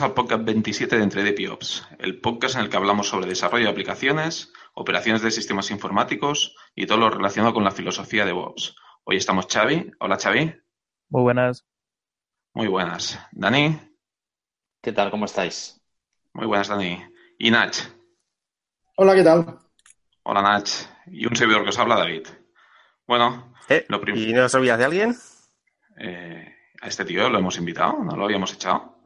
bienvenidos al podcast 27 de Entre Piops, el podcast en el que hablamos sobre desarrollo de aplicaciones, operaciones de sistemas informáticos y todo lo relacionado con la filosofía de DevOps. Hoy estamos Xavi. Hola Xavi. Muy buenas. Muy buenas. Dani. ¿Qué tal? ¿Cómo estáis? Muy buenas, Dani. Y Nach. Hola, ¿qué tal? Hola, Nach. Y un servidor que os habla, David. Bueno, ¿Eh? lo ¿y no os olvidas de alguien? Eh, a este tío lo hemos invitado, no lo habíamos echado.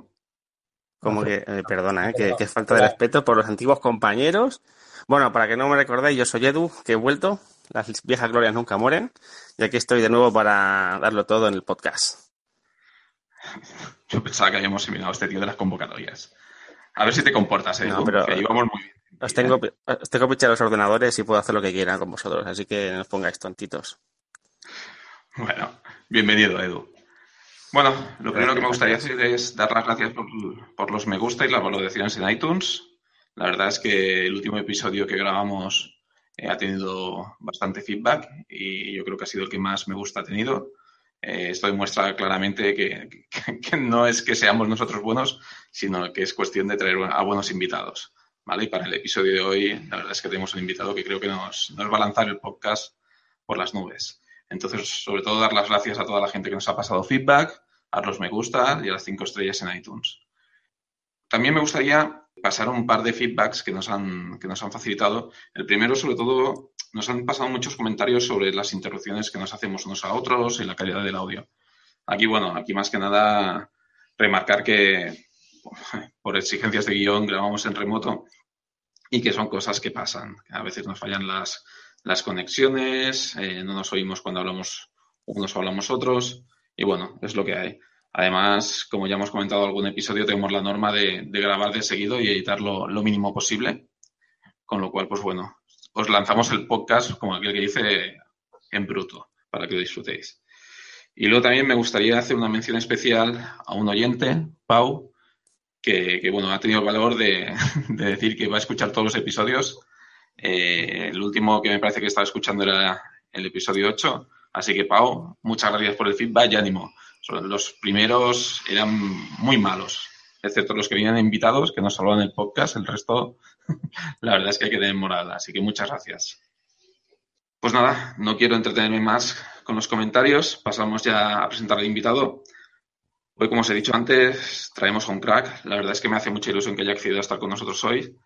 Como que, eh, perdona, eh, que, falta de respeto por los antiguos compañeros. Bueno, para que no me recordéis, yo soy Edu, que he vuelto. Las viejas glorias nunca mueren. Y aquí estoy de nuevo para darlo todo en el podcast. Yo pensaba que habíamos eliminado a este tío de las convocatorias. A ver si te comportas, Edu, no, pero, que íbamos muy bien. Os tengo, os tengo los ordenadores y puedo hacer lo que quiera con vosotros, así que no os pongáis tontitos. Bueno, bienvenido, Edu. Bueno, lo primero que me gustaría hacer es dar las gracias por, los me gusta y las valoraciones en iTunes. La verdad es que el último episodio que grabamos eh, ha tenido bastante feedback y yo creo que ha sido el que más me gusta ha tenido. Eh, esto demuestra claramente que, no es que seamos nosotros buenos, sino que es cuestión de traer a buenos invitados. ¿vale? Y para el episodio de hoy, la verdad es que tenemos un invitado que creo que nos, nos va a lanzar el podcast por las nubes. Entonces, sobre todo, dar las gracias a toda la gente que nos ha pasado feedback, a los me gusta y a las cinco estrellas en iTunes. También me gustaría pasar un par de feedbacks que nos han, que nos han facilitado. El primero, sobre todo, nos han pasado muchos comentarios sobre las interrupciones que nos hacemos unos a otros y la calidad del audio. Aquí, bueno, aquí más que nada remarcar que por exigencias de guion grabamos en remoto y que son cosas que pasan. A veces nos fallan las, las conexiones, eh, no nos oímos cuando hablamos unos o hablamos otros, y bueno, es lo que hay. Además, como ya hemos comentado en algún episodio, tenemos la norma de, grabar de seguido y editarlo lo mínimo posible, con lo cual, pues bueno, os lanzamos el podcast, como aquel que dice, en bruto, para que lo disfrutéis. Y luego también me gustaría hacer una mención especial a un oyente, Pau, que, bueno, ha tenido el valor de, de decir que va a escuchar todos los episodios eh, el último que me parece que estaba escuchando era el episodio 8. Así que, Pau, muchas gracias por el feedback y ánimo. Los primeros eran muy malos, excepto los que venían invitados, que nos hablaban en el podcast. El resto, la verdad es que hay que tener moral. Así que muchas gracias. Pues nada, no quiero entretenerme más con los comentarios. Pasamos ya a presentar al invitado. Hoy, como os he dicho antes, traemos un crack. La verdad es que me hace mucha ilusión que haya accedido a estar con nosotros hoy.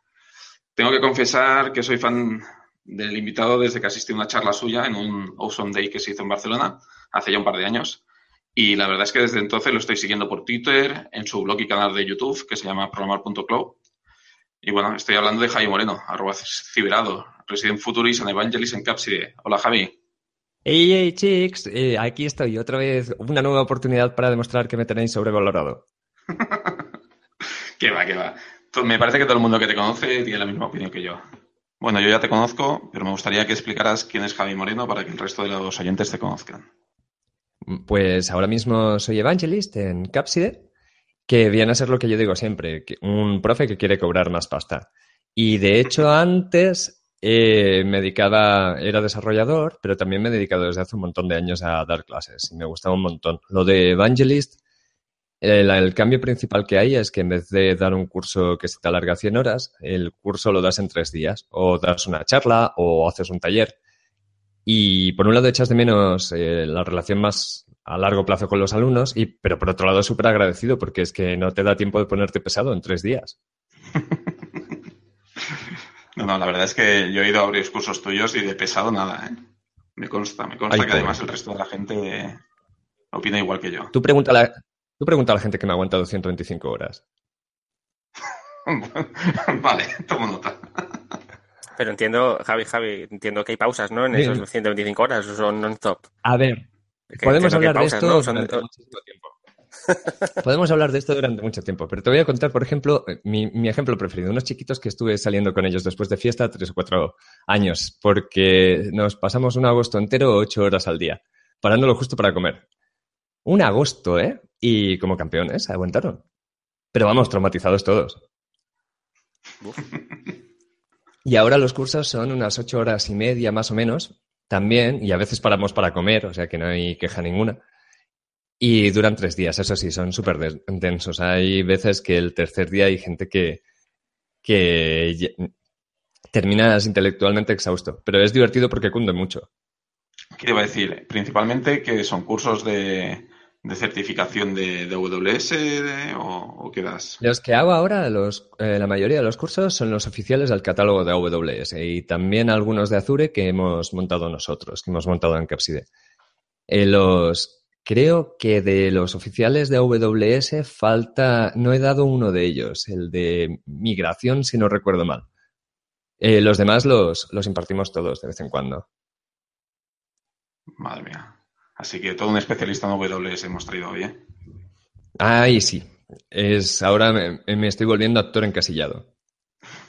Tengo que confesar que soy fan del invitado desde que asistí a una charla suya en un Awesome Day que se hizo en Barcelona hace ya un par de años. Y la verdad es que desde entonces lo estoy siguiendo por Twitter, en su blog y canal de YouTube, que se llama programar.club. Y bueno, estoy hablando de Javi Moreno, arroba ciberado, Resident Futurist and Evangelist en Capside. Hola, Javi. Hey, hey, chicos, eh, aquí estoy, otra vez, una nueva oportunidad para demostrar que me tenéis sobrevalorado. qué va, qué va me parece que todo el mundo que te conoce tiene la misma opinión que yo. Bueno, yo ya te conozco, pero me gustaría que explicaras quién es Javi Moreno para que el resto de los oyentes te conozcan. Pues ahora mismo soy evangelist en Capside, que viene a ser lo que yo digo siempre, un profe que quiere cobrar más pasta. Y de hecho antes eh, me dedicaba, era desarrollador, pero también me he dedicado desde hace un montón de años a dar clases y me gustaba un montón. Lo de evangelist el, cambio principal que hay es que en vez de dar un curso que se te alarga 100 horas, el curso lo das en tres días. O das una charla o haces un taller. Y por un lado echas de menos eh, la relación más a largo plazo con los alumnos, y, pero por otro lado súper agradecido porque es que no te da tiempo de ponerte pesado en tres días. No, no, la verdad es que yo he ido a varios cursos tuyos y de pesado nada, ¿eh? Me consta, me consta que además el resto de la gente opina igual que yo. Tú pregúntale, Tú pregunta a la gente que me ha aguantado 125 horas. vale, tomo nota. Pero entiendo, Javi, Javi, entiendo que hay pausas, ¿no? En esos 125 horas, son non-stop. A ver, podemos hablar de esto durante muchísimo tiempo. Podemos hablar de esto durante mucho tiempo, pero te voy a contar, por ejemplo, mi, mi, ejemplo preferido. Unos chiquitos que estuve saliendo con ellos después de fiesta tres o cuatro años, porque nos pasamos un agosto entero ocho horas al día, parándolo justo para comer. Un agosto, ¿eh? Y como campeones aguantaron. Pero vamos, traumatizados todos. Y ahora los cursos son unas ocho horas y media más o menos, también, y a veces paramos para comer, o sea que no hay queja ninguna. Y duran tres días, eso sí, son súper densos. Hay veces que el tercer día hay gente que, que terminas intelectualmente exhausto, pero es divertido porque cunde mucho. ¿Qué iba a decir? Principalmente que son cursos de, certificación de, de AWS o, qué das? Los que hago ahora, eh, la mayoría de los cursos son los oficiales del catálogo de AWS y también algunos de Azure que hemos montado nosotros, que hemos montado en Capside. Eh, los, creo que de los oficiales de AWS falta, no he dado uno de ellos, el de migración, si no recuerdo mal. Eh, los demás los, los impartimos todos de vez en cuando. Madre mía. Así que todo un especialista en AWS hemos traído hoy, ¿eh? Ay, sí. Es, ahora me, estoy volviendo actor encasillado.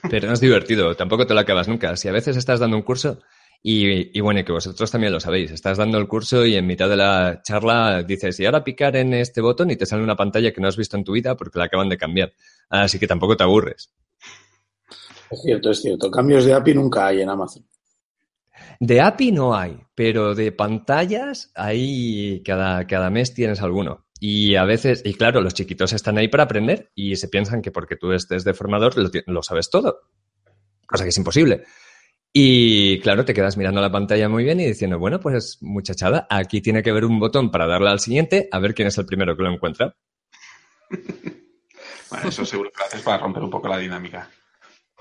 Pero no es divertido, tampoco te lo acabas nunca. Si a veces estás dando un curso y, y, bueno, que vosotros también lo sabéis, estás dando el curso y en mitad de la charla dices, y ahora picar en este botón y te sale una pantalla que no has visto en tu vida porque la acaban de cambiar. Así que tampoco te aburres. Es cierto, es cierto. Cambios de API nunca hay en Amazon. De API no hay, pero de pantallas ahí cada, cada mes tienes alguno. Y a veces, y claro, los chiquitos están ahí para aprender y se piensan que porque tú estés de formador lo, sabes todo. Cosa que es imposible. Y claro, te quedas mirando la pantalla muy bien y diciendo, bueno, pues muchachada, aquí tiene que haber un botón para darle al siguiente a ver quién es el primero que lo encuentra. bueno, eso seguro que lo haces para romper un poco la dinámica.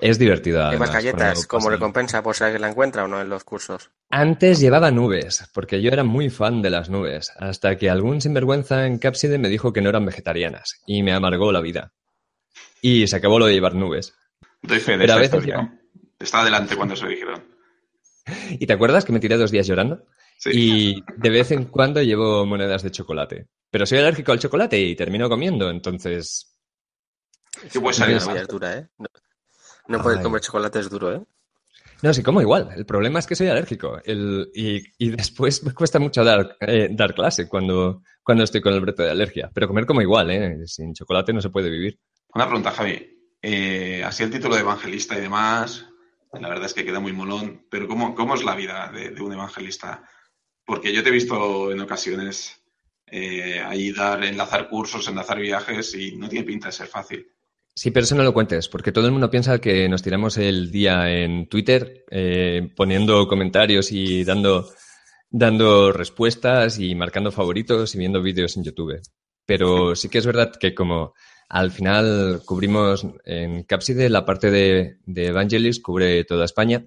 Es divertido. Llevas galletas como recompensa por si alguien la encuentra o no en los cursos. Antes llevaba nubes, porque yo era muy fan de las nubes, hasta que algún sinvergüenza en Capside me dijo que no eran vegetarianas y me amargó la vida. Y se acabó lo de llevar nubes. Doy fe de Pero a veces Está adelante cuando se dijeron. ¿Y te acuerdas que me tiré dos días llorando? Sí. Y de vez en cuando llevo monedas de chocolate. Pero soy alérgico al chocolate y termino comiendo, entonces. Sí, pues ¿eh? No puedes comer chocolate, es duro, ¿eh? No, sí, como igual. El problema es que soy alérgico. y, después me cuesta mucho dar, eh, dar clase cuando, cuando estoy con el breto de alergia. Pero comer como igual, ¿eh? Sin chocolate no se puede vivir. Una pregunta, Javi. Eh, así el título de evangelista y demás, la verdad es que queda muy molón. Pero ¿cómo, cómo es la vida de, un evangelista? Porque yo te he visto en ocasiones eh, ahí dar, enlazar cursos, enlazar viajes y no tiene pinta de ser fácil. Sí, pero eso no lo cuentes, porque todo el mundo piensa que nos tiramos el día en Twitter eh, poniendo comentarios y dando, dando respuestas y marcando favoritos y viendo vídeos en YouTube. Pero sí que es verdad que como al final cubrimos en Capside la parte de, de Evangelist, cubre toda España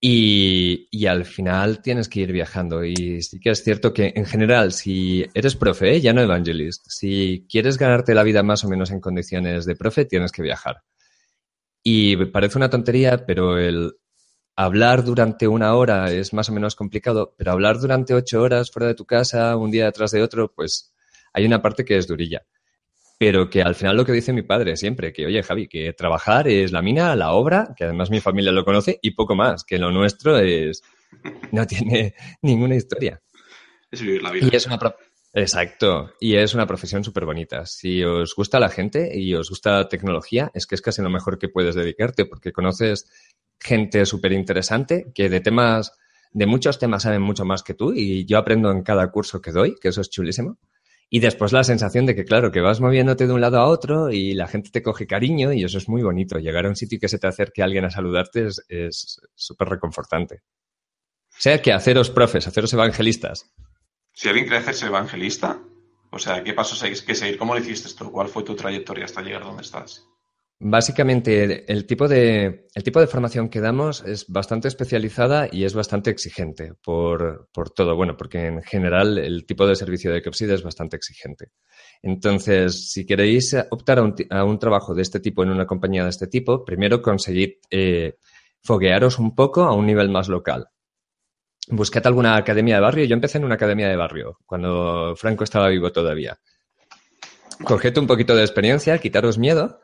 y, al final tienes que ir viajando. Y sí que es cierto que en general, si eres profe, ¿eh? ya no evangelist, si quieres ganarte la vida más o menos en condiciones de profe, tienes que viajar. Y parece una tontería, pero el hablar durante una hora es más o menos complicado, pero hablar durante ocho horas fuera de tu casa, un día detrás de otro, pues hay una parte que es durilla pero que al final lo que dice mi padre siempre, que oye Javi, que trabajar es la mina, la obra, que además mi familia lo conoce, y poco más, que lo nuestro es no tiene ninguna historia. Es vivir la vida. Y es una Exacto, y es una profesión súper bonita. Si os gusta la gente y os gusta la tecnología, es que es casi lo mejor que puedes dedicarte, porque conoces gente súper interesante que de temas, de muchos temas saben mucho más que tú, y yo aprendo en cada curso que doy, que eso es chulísimo. Y después la sensación de que, claro, que vas moviéndote de un lado a otro y la gente te coge cariño y eso es muy bonito. Llegar a un sitio y que se te acerque alguien a saludarte es súper reconfortante. O sea, que haceros profes, haceros evangelistas. Si alguien quiere hacerse evangelista, o sea, ¿qué pasos hay que seguir? ¿Cómo lo hiciste esto? ¿Cuál fue tu trayectoria hasta llegar donde estás? Básicamente, el tipo, de, el tipo de formación que damos es bastante especializada y es bastante exigente por, por todo. Bueno, porque en general el tipo de servicio de Capside es bastante exigente. Entonces, si queréis optar a un, a un, trabajo de este tipo en una compañía de este tipo, primero conseguid eh, foguearos un poco a un nivel más local. Buscad alguna academia de barrio. Yo empecé en una academia de barrio, cuando Franco estaba vivo todavía. Coged un poquito de experiencia, quitaros miedo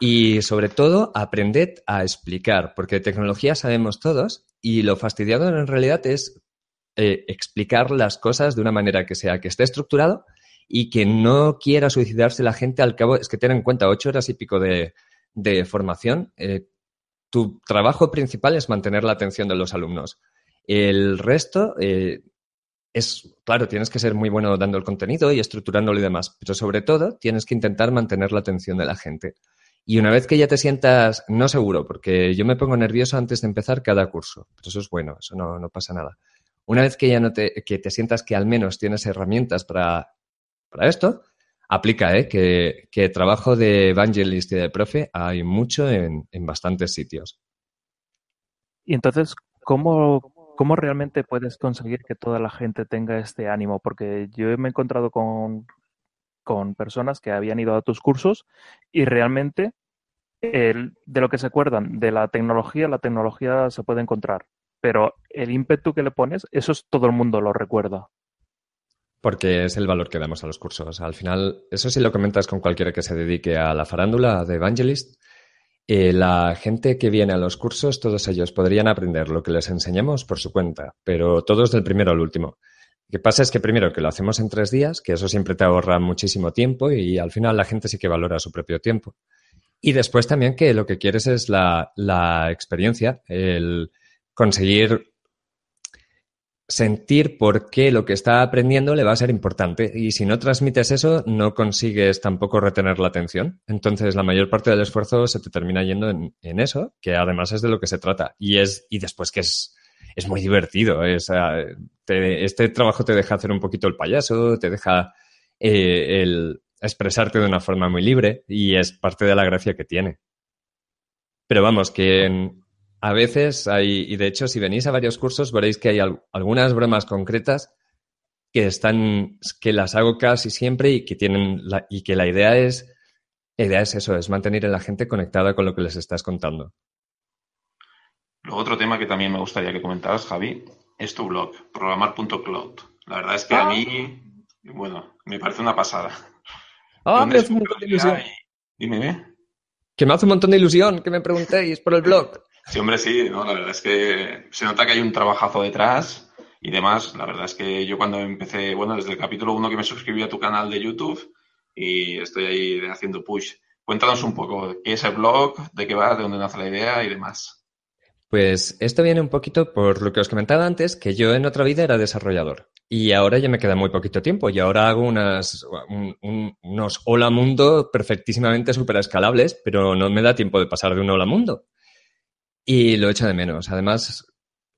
y sobre todo, aprended a explicar, porque de tecnología sabemos todos y lo fastidiado en realidad es eh, explicar las cosas de una manera que sea que esté estructurado y que no quiera suicidarse la gente al cabo. Es que ten en cuenta, ocho horas y pico de, formación. Eh, tu trabajo principal es mantener la atención de los alumnos. El resto, eh, es, claro, tienes que ser muy bueno dando el contenido y estructurándolo y demás, pero sobre todo tienes que intentar mantener la atención de la gente. Y una vez que ya te sientas, no seguro, porque yo me pongo nervioso antes de empezar cada curso, pero eso es bueno, eso no, no pasa nada. Una vez que ya no te, que te sientas que al menos tienes herramientas para, para esto, aplica, ¿eh? que, que, trabajo de evangelist y de profe hay mucho en, en bastantes sitios. Y entonces, ¿cómo, ¿cómo realmente puedes conseguir que toda la gente tenga este ánimo? Porque yo me he encontrado con, con personas que habían ido a tus cursos y realmente el, de lo que se acuerdan de la tecnología, la tecnología se puede encontrar, pero el ímpetu que le pones, eso es todo el mundo lo recuerda. Porque es el valor que damos a los cursos. Al final, eso sí lo comentas con cualquiera que se dedique a la farándula de Evangelist, eh, la gente que viene a los cursos, todos ellos podrían aprender lo que les enseñamos por su cuenta, pero todos del primero al último. Lo que pasa es que primero que lo hacemos en tres días, que eso siempre te ahorra muchísimo tiempo y al final la gente sí que valora su propio tiempo. Y después también que lo que quieres es la, la experiencia, el conseguir sentir por qué lo que está aprendiendo le va a ser importante. Y si no transmites eso, no consigues tampoco retener la atención. Entonces, la mayor parte del esfuerzo se te termina yendo en, en eso, que además es de lo que se trata. Y es, y después que es, es muy divertido. Es, te, este trabajo te deja hacer un poquito el payaso, te deja eh, el expresarte de una forma muy libre y es parte de la gracia que tiene. Pero vamos, que a veces hay, y de hecho si venís a varios cursos veréis que hay al, algunas bromas concretas que están, que las hago casi siempre y que tienen, la, y que la idea es, la idea es eso, es mantener a la gente conectada con lo que les estás contando. Luego otro tema que también me gustaría que comentaras, Javi, es tu blog, programar.cloud. La verdad es que ah. a mí, bueno, me parece una pasada. Ah, me hace un montón de ilusión. Y... Dime, Que me hace un montón de ilusión que me preguntéis por el blog. Sí, hombre, sí, ¿no? La verdad es que se nota que hay un trabajazo detrás y demás. La verdad es que yo cuando empecé, bueno, desde el capítulo 1 que me suscribí a tu canal de YouTube y estoy ahí haciendo push. Cuéntanos un poco qué es el blog, de qué va, de dónde nace la idea y demás. Pues esto viene un poquito por lo que os comentaba antes, que yo en otra vida era desarrollador y ahora ya me queda muy poquito tiempo y ahora hago unas, un, un, unos hola mundo perfectísimamente super escalables, pero no me da tiempo de pasar de un hola mundo. Y lo echo de menos. Además,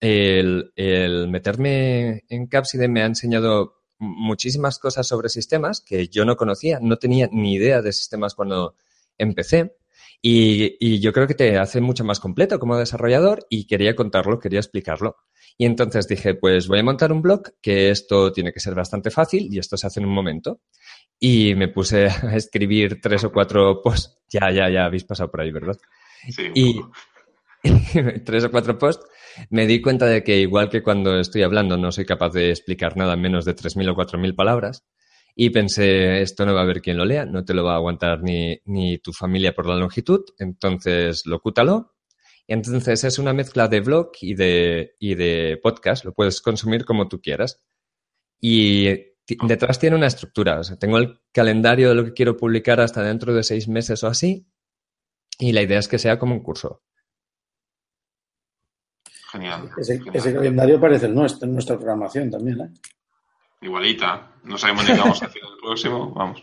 el, el meterme en Capside me ha enseñado muchísimas cosas sobre sistemas que yo no conocía, no tenía ni idea de sistemas cuando empecé. Y, y, yo creo que te hace mucho más completo como desarrollador y quería contarlo, quería explicarlo. Y entonces dije, pues voy a montar un blog, que esto tiene que ser bastante fácil y esto se hace en un momento. Y me puse a escribir tres o cuatro posts. Ya, ya, ya habéis pasado por ahí, ¿verdad? Sí, y, tres o cuatro posts, me di cuenta de que igual que cuando estoy hablando no soy capaz de explicar nada en menos de 3.000 o 4.000 palabras. Y pensé, esto no va a haber quien lo lea, no te lo va a aguantar ni, ni tu familia por la longitud, entonces locútalo. Y entonces es una mezcla de blog y de, y de podcast, lo puedes consumir como tú quieras. Y detrás tiene una estructura, o sea, tengo el calendario de lo que quiero publicar hasta dentro de seis meses o así, y la idea es que sea como un curso. Genial. Ese, genial. ese calendario parece el nuestro, en nuestra programación también, ¿eh? Igualita. No sabemos ni qué vamos a hacer el próximo. Vamos.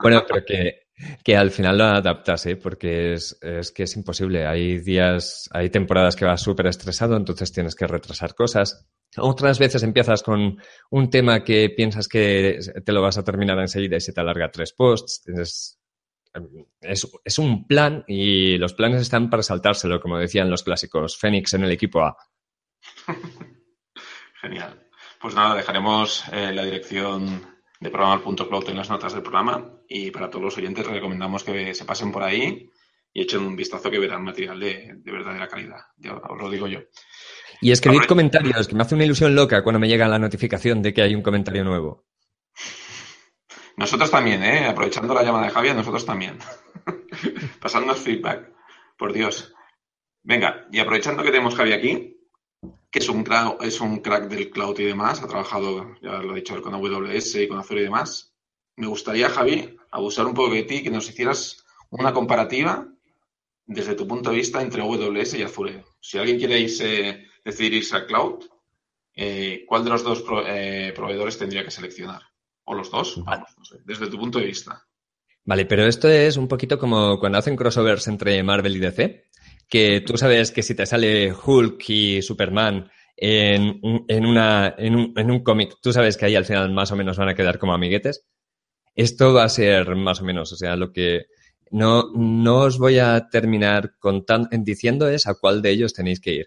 Bueno, pero que, que al final lo adaptas, ¿eh? Porque es, es, que es imposible. Hay días, hay temporadas que vas súper estresado, entonces tienes que retrasar cosas. Otras veces empiezas con un tema que piensas que te lo vas a terminar enseguida y se te alarga tres posts. Es, es, es, un plan y los planes están para saltárselo, como decían los clásicos. Fénix en el equipo A. Genial. Pues nada, dejaremos eh, la dirección de programar.cloud en las notas del programa y para todos los oyentes recomendamos que se pasen por ahí y echen un vistazo que verán material de, de verdadera calidad. Ya os lo digo yo. Y escribid Ahora, comentarios, que me hace una ilusión loca cuando me llega la notificación de que hay un comentario nuevo. Nosotros también, ¿eh? Aprovechando la llamada de Javier, nosotros también. Pasándonos feedback. Por Dios. Venga, y aprovechando que tenemos Javi aquí, que es un, crack, es un crack del cloud y demás, ha trabajado, ya lo he dicho, con AWS y con Azure y demás, me gustaría, Javi, abusar un poco de ti, que nos hicieras una comparativa desde tu punto de vista entre AWS y Azure. Si alguien quiere irse, decidir irse a cloud, eh, ¿cuál de los dos pro- eh, proveedores tendría que seleccionar? ¿O los dos? Vale. Vamos, no sé, desde tu punto de vista. Vale, pero esto es un poquito como cuando hacen crossovers entre Marvel y DC, que tú sabes que si te sale Hulk y Superman en, en, una, en un, en un cómic, tú sabes que ahí al final más o menos van a quedar como amiguetes. Esto va a ser más o menos, o sea, lo que no, no os voy a terminar contan- diciendo es a cuál de ellos tenéis que ir.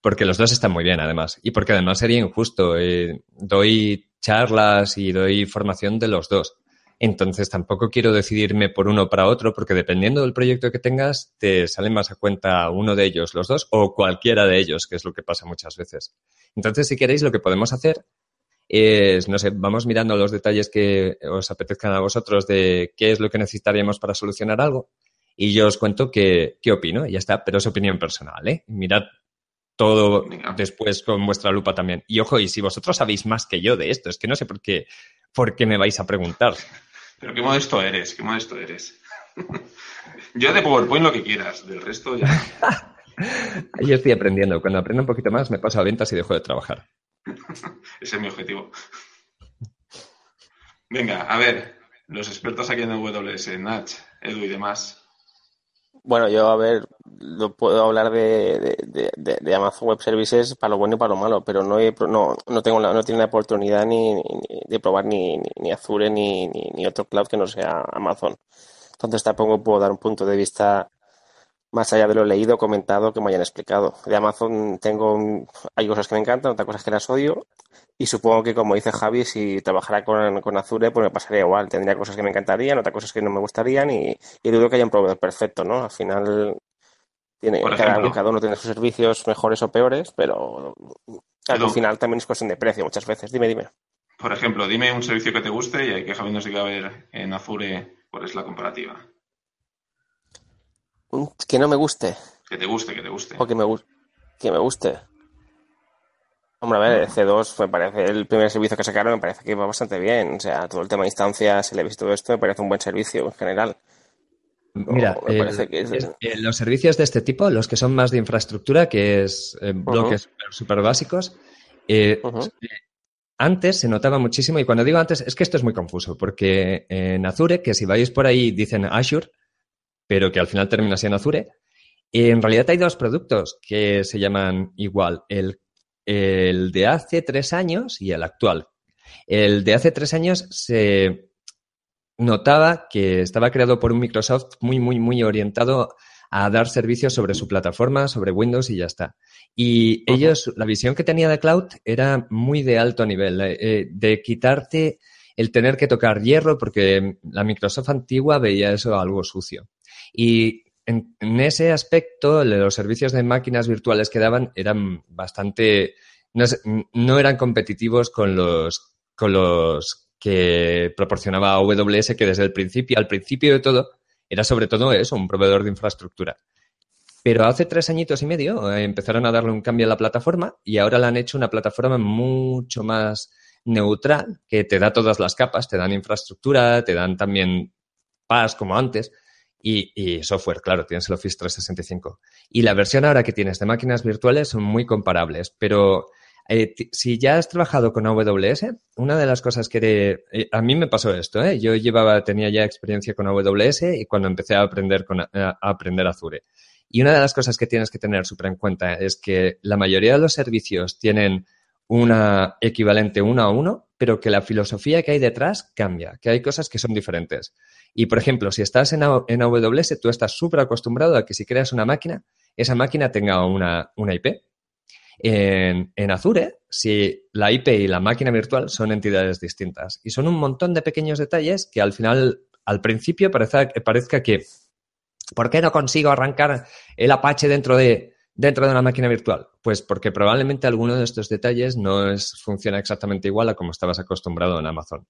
Porque los dos están muy bien, además. Y porque además sería injusto. eh, doy charlas y doy formación de los dos. Entonces tampoco quiero decidirme por uno para otro, porque dependiendo del proyecto que tengas, te sale más a cuenta uno de ellos, los dos, o cualquiera de ellos, que es lo que pasa muchas veces. Entonces, si queréis, lo que podemos hacer es, no sé, vamos mirando los detalles que os apetezcan a vosotros de qué es lo que necesitaríamos para solucionar algo. Y yo os cuento qué, qué opino, y ya está, pero es opinión personal, ¿eh? Mirad todo Venga. después con vuestra lupa también. Y ojo, y si vosotros sabéis más que yo de esto, es que no sé por qué, por qué me vais a preguntar. Pero qué modesto eres, qué modesto eres. Yo de PowerPoint lo que quieras, del resto ya. Yo estoy aprendiendo. Cuando aprendo un poquito más, me paso a ventas y dejo de trabajar. Ese es mi objetivo. Venga, a ver, los expertos aquí en AWS, Nach, Edu y demás. Bueno, yo a ver, lo puedo hablar de, de, de- Amazon Web Services para lo bueno y para lo malo, pero no he, no, no tengo la, no tiene la oportunidad ni, ni- de probar ni, ni, Azure ni, ni otro cloud que no sea Amazon. Entonces tampoco puedo dar un punto de vista más allá de lo leído, comentado, que me hayan explicado. De Amazon tengo, hay cosas que me encantan, otras cosas que las odio. Y supongo que, como dice Javi, si trabajara con, con Azure, pues me pasaría igual. Tendría cosas que me encantarían, otras cosas que no me gustarían y, y dudo que haya un proveedor perfecto, ¿no? Al final, tiene, cada, uno tiene sus servicios mejores o peores, pero al final también es cuestión de precio muchas veces. Dime, dime. Por ejemplo, dime un servicio que te guste y hay que Javi nos diga a ver en Azure cuál es la comparativa. Que no me guste Que te guste, que te guste. o que me, que me guste. Hombre, a ver, el C2 me parece el primer servicio que sacaron, me parece que va bastante bien. O sea, todo el tema de instancias, el y todo esto, me parece un buen servicio en general. Mira, me el- parece que es- eh, los servicios de este tipo, los que son más de infraestructura, que es eh, bloques súper básicos, eh, eh, antes se notaba muchísimo, y cuando digo antes, es que esto es muy confuso, porque en Azure, que si vais por ahí dicen Azure, pero que al final termina siendo Azure, en realidad hay dos productos que se llaman igual, el, el de hace tres años y el actual. El de hace tres años se notaba que estaba creado por un Microsoft muy, muy, muy orientado a dar servicios sobre su plataforma, sobre Windows y ya está. Y ellos, la visión que tenía de cloud era muy de alto nivel, eh, eh, de quitarte el tener que tocar hierro, porque la Microsoft antigua veía eso algo sucio. Y en, ese aspecto, los servicios de máquinas virtuales que daban eran bastante, no, no eran competitivos con los, con los que proporcionaba AWS, que desde el principio, al principio de todo, era sobre todo eso, un proveedor de infraestructura. Pero hace tres añitos y medio eh, empezaron a darle un cambio a la plataforma y ahora la han hecho una plataforma mucho más neutral, que te da todas las capas, te dan infraestructura, te dan también PaaS como antes y, software, claro, tienes el Office 365. Y la versión ahora que tienes de máquinas virtuales son muy comparables, pero eh, si ya has trabajado con AWS, una de las cosas que eh, a mí me pasó esto, ¿eh? yo llevaba, tenía ya experiencia con AWS y cuando empecé a aprender, con, a, a aprender Azure. Y una de las cosas que tienes que tener súper en cuenta es que la mayoría de los servicios tienen una equivalente uno a uno, pero que la filosofía que hay detrás cambia, que hay cosas que son diferentes. Y, por ejemplo, si estás en, AWS, tú estás súper acostumbrado a que si creas una máquina, esa máquina tenga una, una IP. En, en Azure, si la IP y la máquina virtual son entidades distintas. Y son un montón de pequeños detalles que al final, al principio, parezca, parezca que, ¿por qué no consigo arrancar el Apache dentro de, dentro de una máquina virtual? Pues porque probablemente alguno de estos detalles no es, funciona exactamente igual a como estabas acostumbrado en Amazon.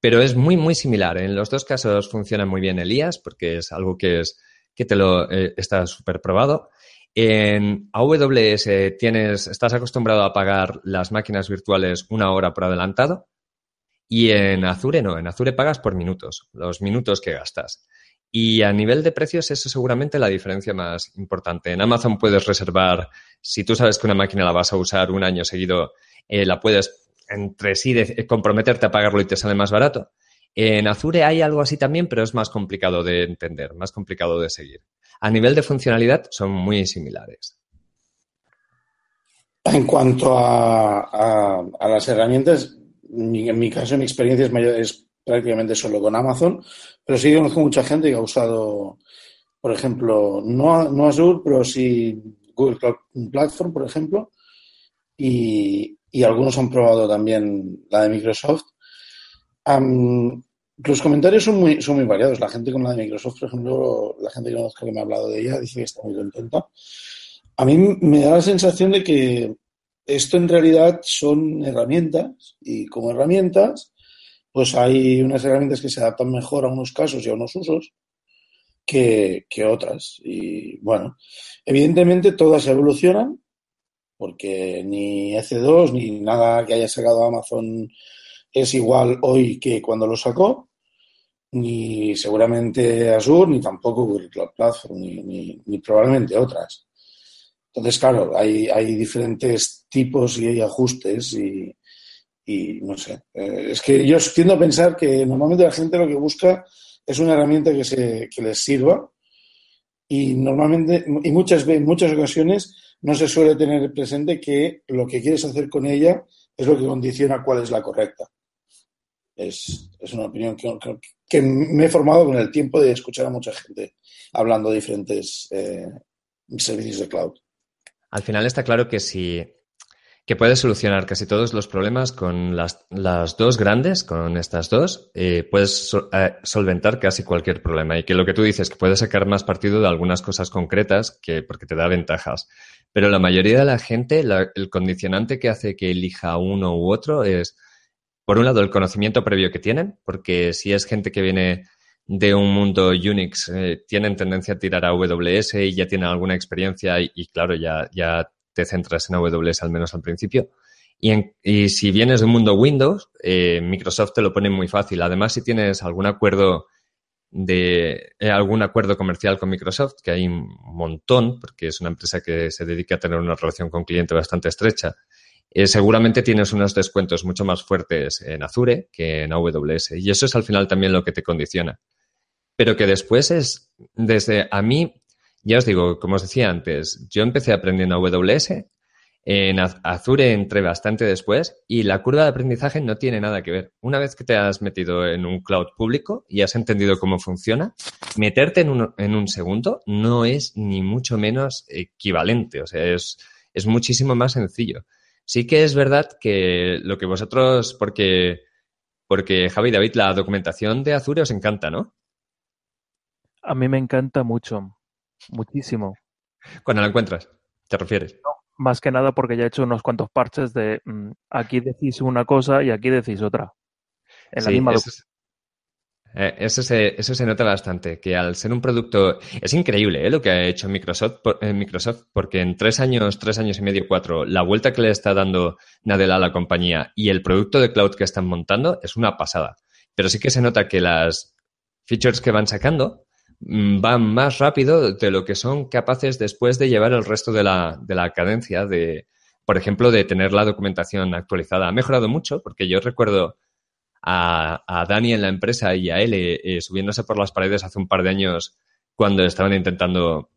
Pero es muy, muy similar. En los dos casos funciona muy bien el IaaS porque es algo que, es, que te lo eh, está súper probado. En AWS tienes, estás acostumbrado a pagar las máquinas virtuales una hora por adelantado y en Azure no, en Azure pagas por minutos, los minutos que gastas. Y a nivel de precios, eso es seguramente la diferencia más importante. En Amazon puedes reservar, si tú sabes que una máquina la vas a usar un año seguido, eh, la puedes entre sí de- comprometerte a pagarlo y te sale más barato. En Azure hay algo así también, pero es más complicado de entender, más complicado de seguir. A nivel de funcionalidad son muy similares. En cuanto a, a- las herramientas, mi- en mi caso, mi experiencia es, mayor- es prácticamente solo con Amazon, pero sí conozco mucha gente que ha usado, por ejemplo, no, no Azure, pero sí Google Cloud Platform, por ejemplo, y, y algunos han probado también la de Microsoft. Am, los comentarios son muy, son muy variados. La gente con la de Microsoft, por ejemplo, la gente que conozco que me ha hablado de ella, dice que está muy contenta. A mí me da la sensación de que esto en realidad son herramientas y como herramientas, pues hay unas herramientas que se adaptan mejor a unos casos y a unos usos que, que otras. Y bueno, evidentemente todas evolucionan porque ni EC2 ni nada que haya sacado Amazon es igual hoy que cuando lo sacó, ni seguramente Azure, ni tampoco Google Cloud Platform, ni, ni, ni probablemente otras. Entonces, claro, hay, hay diferentes tipos y hay ajustes y, y no sé. Eh, es que yo tiendo a pensar que normalmente la gente lo que busca es una herramienta que, se, que les sirva y normalmente, y muchas, ve- en muchas ocasiones, no se suele tener presente que lo que quieres hacer con ella es lo que condiciona cuál es la correcta. Es, es una opinión que- que me he formado con el tiempo de escuchar a mucha gente hablando de diferentes eh, servicios de cloud. Al final está claro que si que puedes solucionar casi todos los problemas con las, las dos grandes, con estas dos, eh, puedes eh, solventar casi cualquier problema. Y que lo que tú dices, que puedes sacar más partido de algunas cosas concretas que, porque te da ventajas. Pero la mayoría de la gente, el condicionante que hace que elija uno u otro es, por un lado, el conocimiento previo que tienen, porque si es gente que viene de un mundo Unix, eh, tienen tendencia a tirar a AWS y ya tienen alguna experiencia y, y claro, ya, ya te centras en AWS al menos al principio. Y, en- y si vienes de un mundo Windows, eh, Microsoft te lo pone muy fácil. Además, si tienes algún acuerdo de eh, algún acuerdo comercial con Microsoft, que hay un montón, porque es una empresa que se dedica a tener una relación con cliente bastante estrecha, eh, seguramente tienes unos descuentos mucho más fuertes en Azure que en AWS. Y eso es al final también lo que te condiciona. Pero que después es, desde a mí, ya os digo, como os decía antes, yo empecé aprendiendo AWS, en Az- Azure entré bastante después y la curva de aprendizaje no tiene nada que ver. Una vez que te has metido en un cloud público y has entendido cómo funciona, meterte en un, en un segundo no es ni mucho menos equivalente, o sea, es, es muchísimo más sencillo. Sí que es verdad que lo que vosotros, porque, porque Javi y David, la documentación de Azure os encanta, ¿no? A mí me encanta mucho, muchísimo. Cuando la encuentras, ¿te refieres? Más que nada porque ya he hecho unos cuantos parches de mm, aquí decís una cosa y aquí decís otra. En la Sí, misma eso, es- eh, eso se, eso se nota bastante, que al ser un producto... Es increíble ¿eh? lo que ha hecho Microsoft, por- eh, Microsoft, porque en tres años, tres años y medio, cuatro, la vuelta que le está dando Nadella a la compañía y el producto de cloud que están montando es una pasada. Pero sí que se nota que las features que van sacando van más rápido de lo que son capaces después de llevar el resto de la, de la cadencia de, por ejemplo, de tener la documentación actualizada. Ha mejorado mucho porque yo recuerdo a, a Dani en la empresa y a él eh, eh, subiéndose por las paredes hace un par de años cuando estaban intentando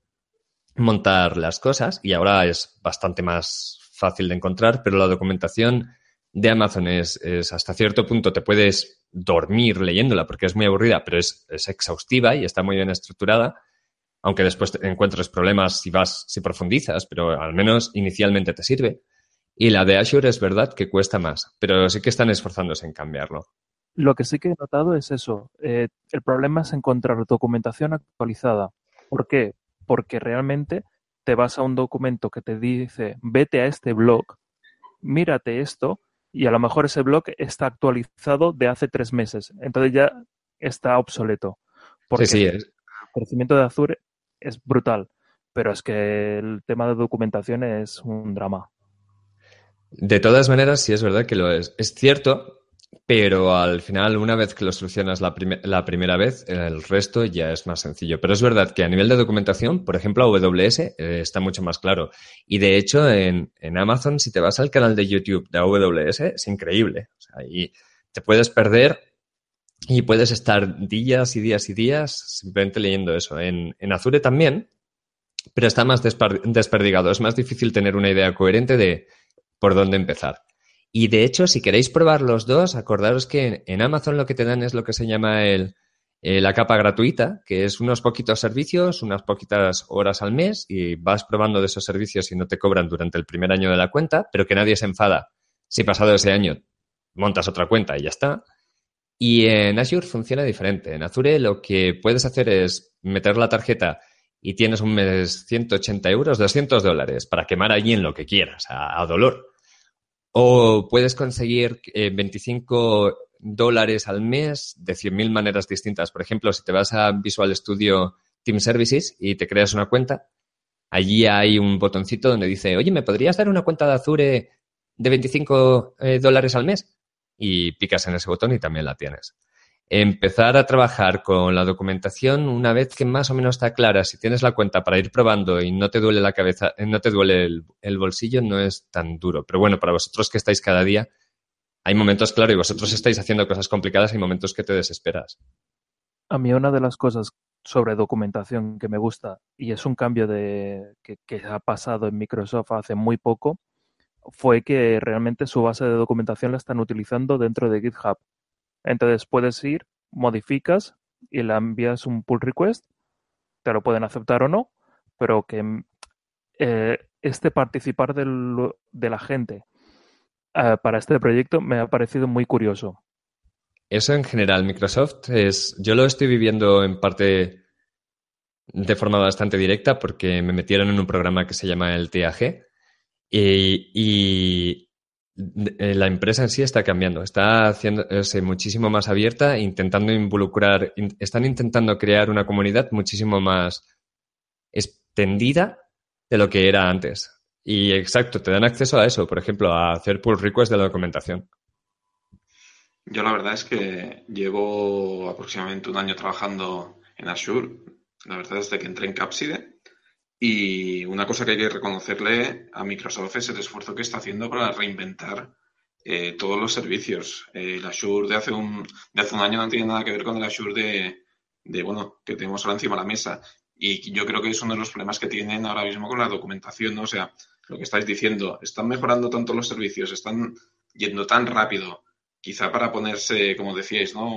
montar las cosas y ahora es bastante más fácil de encontrar, pero la documentación de Amazon es hasta cierto punto te puedes dormir leyéndola porque es muy aburrida, pero es, es exhaustiva y está muy bien estructurada, aunque después te encuentres problemas si vas, si profundizas, pero al menos inicialmente te sirve. Y la de Azure es verdad que cuesta más, pero sí que están esforzándose en cambiarlo. Lo que sí que he notado es eso. eh, el problema es encontrar documentación actualizada. ¿Por qué? Porque realmente te vas a un documento que te dice, vete a este blog, mírate esto, y a lo mejor ese blog está actualizado de hace tres meses. Entonces ya está obsoleto. Porque sí, sí, es, el crecimiento de Azure es brutal. Pero es que el tema de documentación es un drama. De todas maneras, sí es verdad que lo es. Es cierto pero al final, una vez que lo solucionas la, la, primera vez, el resto ya es más sencillo. Pero es verdad que a nivel de documentación, por ejemplo, AWS eh, está mucho más claro. Y de hecho, en, en, Amazon, si te vas al canal de YouTube de AWS, es increíble. O sea, y te puedes perder y puedes estar días y días y días simplemente leyendo eso. En, en Azure también, pero está más desperdigado. Es más difícil tener una idea coherente de por dónde empezar. Y de hecho, si queréis probar los dos, acordaros que en Amazon lo que te dan es lo que se llama el, eh, la capa gratuita, que es unos poquitos servicios, unas poquitas horas al mes y vas probando de esos servicios y no te cobran durante el primer año de la cuenta, pero que nadie se enfada si pasado ese año montas otra cuenta y ya está. Y en Azure funciona diferente. En Azure lo que puedes hacer es meter la tarjeta y tienes un mes 180 euros, 200 dólares para quemar allí en lo que quieras, a dolor. O puedes conseguir 25 eh, dólares al mes de 100.000 maneras distintas. Por ejemplo, si te vas a Visual Studio Team Services y te creas una cuenta, allí hay un botoncito donde dice, oye, ¿me podrías dar una cuenta de Azure de 25 eh, dólares al mes? Y picas en ese botón y también la tienes empezar a trabajar con la documentación una vez que más o menos está clara, si tienes la cuenta para ir probando y no te duele la cabeza, eh, no te duele el, bolsillo, no es tan duro. Pero bueno, para vosotros que estáis cada día, hay momentos, claro, y vosotros estáis haciendo cosas complicadas, hay momentos que te desesperas. A mí una de las cosas sobre documentación que me gusta, y es un cambio que, que ha pasado en Microsoft hace muy poco, fue que realmente su base de documentación la están utilizando dentro de GitHub. Entonces puedes ir, modificas y le envías un pull request, te lo pueden aceptar o no, pero que eh, este participar de la gente eh, para este proyecto me ha parecido muy curioso. Eso en general, Microsoft es, yo lo estoy viviendo en parte de forma bastante directa porque me metieron en un programa que se llama el TAG y eh, la empresa en sí está cambiando, está haciéndose muchísimo más abierta, intentando involucrar, están intentando crear una comunidad muchísimo más extendida de lo que era antes. Y exacto, te dan acceso a eso, por ejemplo, a hacer pull requests de la documentación. Yo la verdad es que llevo aproximadamente un año trabajando en Azure, la verdad es que entré en Capside y una cosa que hay que reconocerle a Microsoft es el esfuerzo que está haciendo para reinventar eh, todos los servicios. Eh, el Azure de hace, un, de hace un año no tiene nada que ver con el Azure de, de, bueno, que tenemos ahora encima de la mesa. Y yo creo que es uno de los problemas que tienen ahora mismo con la documentación, ¿no? O sea, lo que estáis diciendo, están mejorando tanto los servicios, están yendo tan rápido, quizá para ponerse, como decíais, ¿no?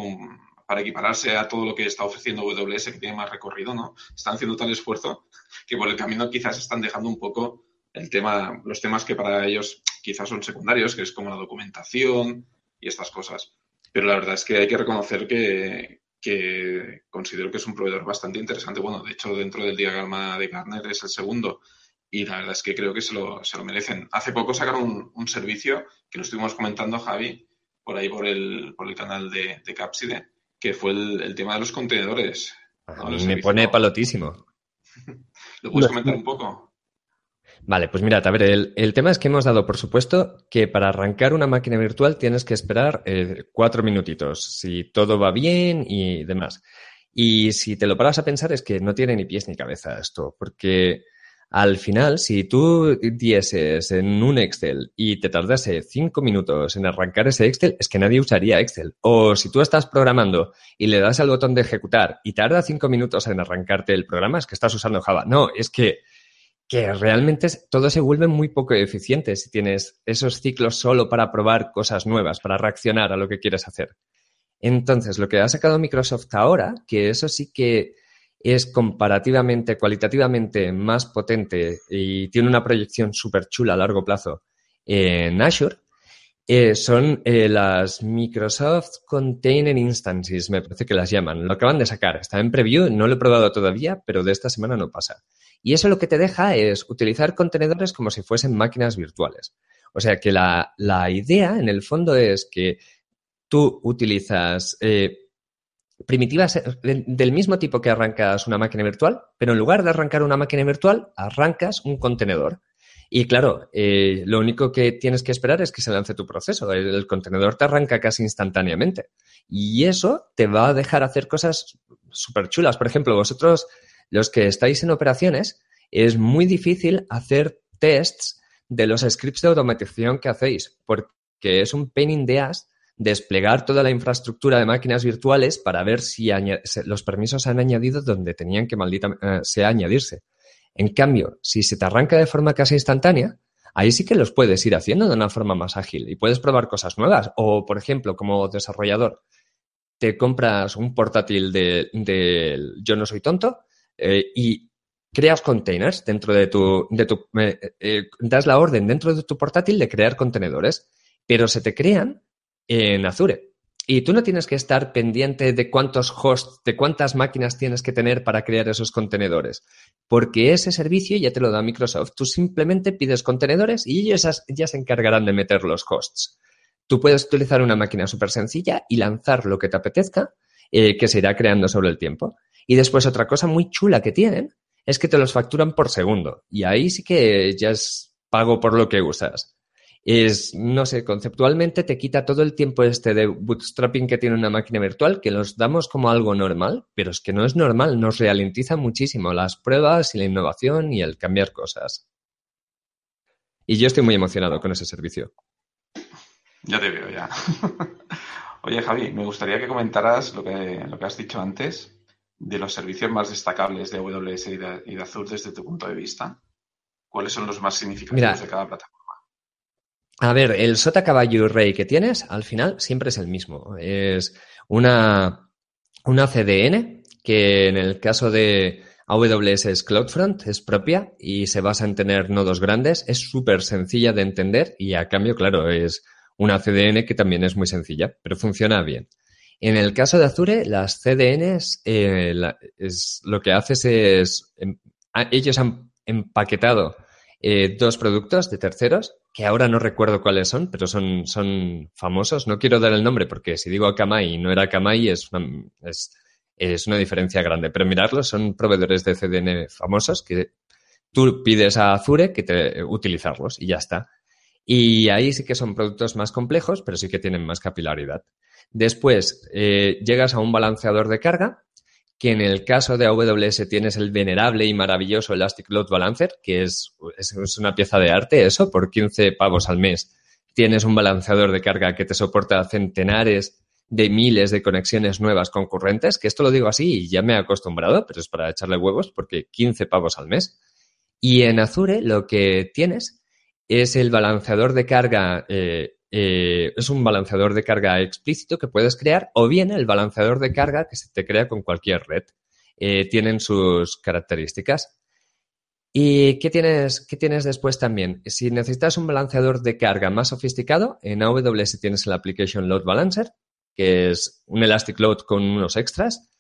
Para equipararse a todo lo que está ofreciendo AWS, que tiene más recorrido, ¿no? Están haciendo tal esfuerzo que por el camino quizás están dejando un poco el tema, los temas que para ellos quizás son secundarios, que es como la documentación y estas cosas. Pero la verdad es que hay que reconocer que, considero que es un proveedor bastante interesante. Bueno, de hecho, dentro del diagrama de Gartner es el segundo y la verdad es que creo que se lo, se lo merecen. Hace poco sacaron un, servicio que lo estuvimos comentando, Javi, por ahí por el, por el canal de, de Capside, que fue el, tema de los contenedores. me pone palotísimo. ¿Lo puedes comentar un poco? Vale, pues mirad, a ver, el, tema es que hemos dado, por supuesto, que para arrancar una máquina virtual tienes que esperar eh, cuatro minutitos, si todo va bien y demás. Y si te lo paras a pensar es que no tiene ni pies ni cabeza esto, porque al final, si tú dieses en un Excel y te tardase cinco minutos en arrancar ese Excel, es que nadie usaría Excel. O si tú estás programando y le das al botón de ejecutar y tarda cinco minutos en arrancarte el programa, es que estás usando Java. No, es que, que realmente todo se vuelve muy poco eficiente si tienes esos ciclos solo para probar cosas nuevas, para reaccionar a lo que quieres hacer. Entonces, lo que ha sacado Microsoft ahora, que eso sí que es comparativamente, cualitativamente más potente y tiene una proyección súper chula a largo plazo en Azure, eh, son eh, las Microsoft Container Instances, me parece que las llaman. Lo acaban de sacar, está en preview, no lo he probado todavía, pero de esta semana no pasa. Y eso lo que te deja es utilizar contenedores como si fuesen máquinas virtuales. O sea que la, idea, en el fondo, es que tú utilizas eh, primitivas del mismo tipo que arrancas una máquina virtual, pero en lugar de arrancar una máquina virtual, arrancas un contenedor. Y claro, eh, lo único que tienes que esperar es que se lance tu proceso. El, el, contenedor te arranca casi instantáneamente. Y eso te va a dejar hacer cosas súper chulas. Por ejemplo, vosotros, los que estáis en operaciones, es muy difícil hacer tests de los scripts de automatización que hacéis, porque es un pain in the ass desplegar toda la infraestructura de máquinas virtuales para ver si los permisos se han añadido donde tenían que maldita eh, añadirse. En cambio, si se te arranca de forma casi instantánea, ahí sí que los puedes ir haciendo de una forma más ágil y puedes probar cosas nuevas. O, por ejemplo, como desarrollador, te compras un portátil de, Yo no soy tonto eh, y creas containers dentro de tu... De tu eh, eh, das la orden dentro de tu portátil de crear contenedores, pero se te crean en Azure. Y tú no tienes que estar pendiente de cuántos hosts, de cuántas máquinas tienes que tener para crear esos contenedores, porque ese servicio ya te lo da Microsoft. Tú simplemente pides contenedores y ellos ya se encargarán de meter los hosts. Tú puedes utilizar una máquina súper sencilla y lanzar lo que te apetezca, eh, que se irá creando sobre el tiempo. Y después otra cosa muy chula que tienen es que te los facturan por segundo. Y ahí sí que ya es pago por lo que usas. Es, no sé, conceptualmente te quita todo el tiempo este de bootstrapping que tiene una máquina virtual, que los damos como algo normal, pero es que no es normal, nos ralentiza muchísimo las pruebas y la innovación y el cambiar cosas. Y yo estoy muy emocionado con ese servicio. Ya te veo, ya. Oye, Javi, me gustaría que comentaras lo que, lo que has dicho antes de los servicios más destacables de AWS y de, Azure desde tu punto de vista. ¿Cuáles son los más significativos de cada plataforma? A ver, el sota caballo y rey que tienes al final siempre es el mismo. Es una, una CDN que en el caso de AWS es CloudFront, es propia y se basa en tener nodos grandes. Es súper sencilla de entender y a cambio, claro, es una CDN que también es muy sencilla, pero funciona bien. En el caso de Azure, las CDNs, eh, es, lo que haces es, em, ellos han empaquetado eh, dos productos de terceros, que ahora no recuerdo cuáles son, pero son, son famosos. No quiero dar el nombre porque si digo Akamai y no era Akamai es una, es, es una diferencia grande, pero mirarlos, son proveedores de CDN famosos que tú pides a Azure que utilizarlos y ya está. Y ahí sí que son productos más complejos, pero sí que tienen más capilaridad. Después, eh, llegas a un balanceador de carga, que en el caso de AWS tienes el venerable y maravilloso Elastic Load Balancer, que es, es, una pieza de arte, eso, por 15 pavos al mes. Tienes un balanceador de carga que te soporta centenares de miles de conexiones nuevas concurrentes, que esto lo digo así y ya me he acostumbrado, pero es para echarle huevos porque 15 pavos al mes. Y en Azure lo que tienes es el balanceador de carga, eh, eh, es un balanceador de carga explícito que puedes crear o bien el balanceador de carga que se te crea con cualquier red. Eh, tienen sus características. ¿Y qué tienes, qué tienes después también? Si necesitas un balanceador de carga más sofisticado, en AWS tienes el Application Load Balancer, que es un Elastic Load con unos extras.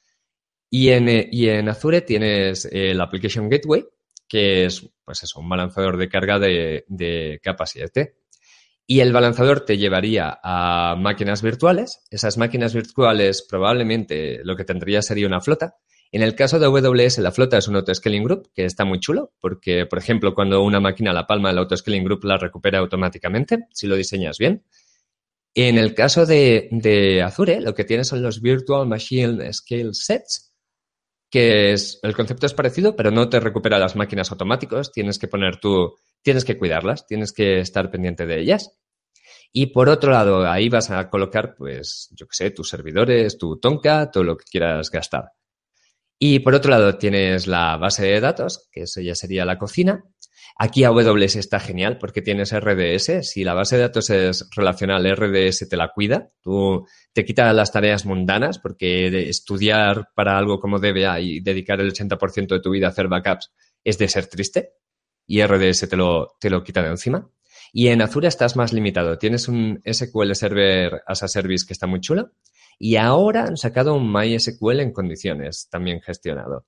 Y en, y en Azure tienes el Application Gateway, que es, pues eso, un balanceador de carga de, de capa 7. Y el balanceador te llevaría a máquinas virtuales. Esas máquinas virtuales probablemente lo que tendría sería una flota. En el caso de AWS, la flota es un autoscaling group, que está muy chulo, porque, por ejemplo, cuando una máquina la palma, el autoscaling group la recupera automáticamente, si lo diseñas bien. En el caso de, de Azure, lo que tienes son los Virtual Machine Scale Sets, que es, el concepto es parecido, pero no te recupera las máquinas automáticos, tienes que poner tú, tienes que cuidarlas, tienes que estar pendiente de ellas. Y por otro lado, ahí vas a colocar, pues, yo qué sé, tus servidores, tu Tonka, todo lo que quieras gastar. Y por otro lado, tienes la base de datos, que eso ya sería la cocina, Aquí AWS está genial porque tienes RDS. Si la base de datos es relacional, RDS te la cuida. Tú te quita las tareas mundanas porque estudiar para algo como DBA y dedicar el 80% de tu vida a hacer backups es de ser triste. Y RDS te lo, te lo quita de encima. Y en Azure estás más limitado. Tienes un SQL Server as a Service que está muy chulo. Y ahora han sacado un MySQL en condiciones, también gestionado.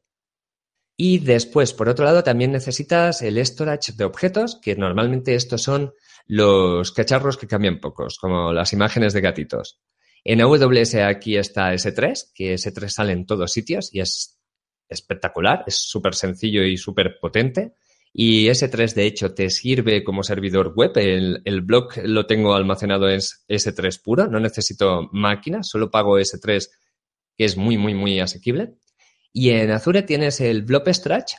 Y después, por otro lado, también necesitas el storage de objetos, que normalmente estos son los cacharros que cambian pocos, como las imágenes de gatitos. En AWS aquí está S3, que S3 sale en todos sitios y es espectacular, es súper sencillo y súper potente. Y S3, de hecho, te sirve como servidor web. El, blog lo tengo almacenado en S3 puro, no necesito máquina, solo pago S3, que es muy, muy, muy asequible. Y en Azure tienes el Blob Stretch,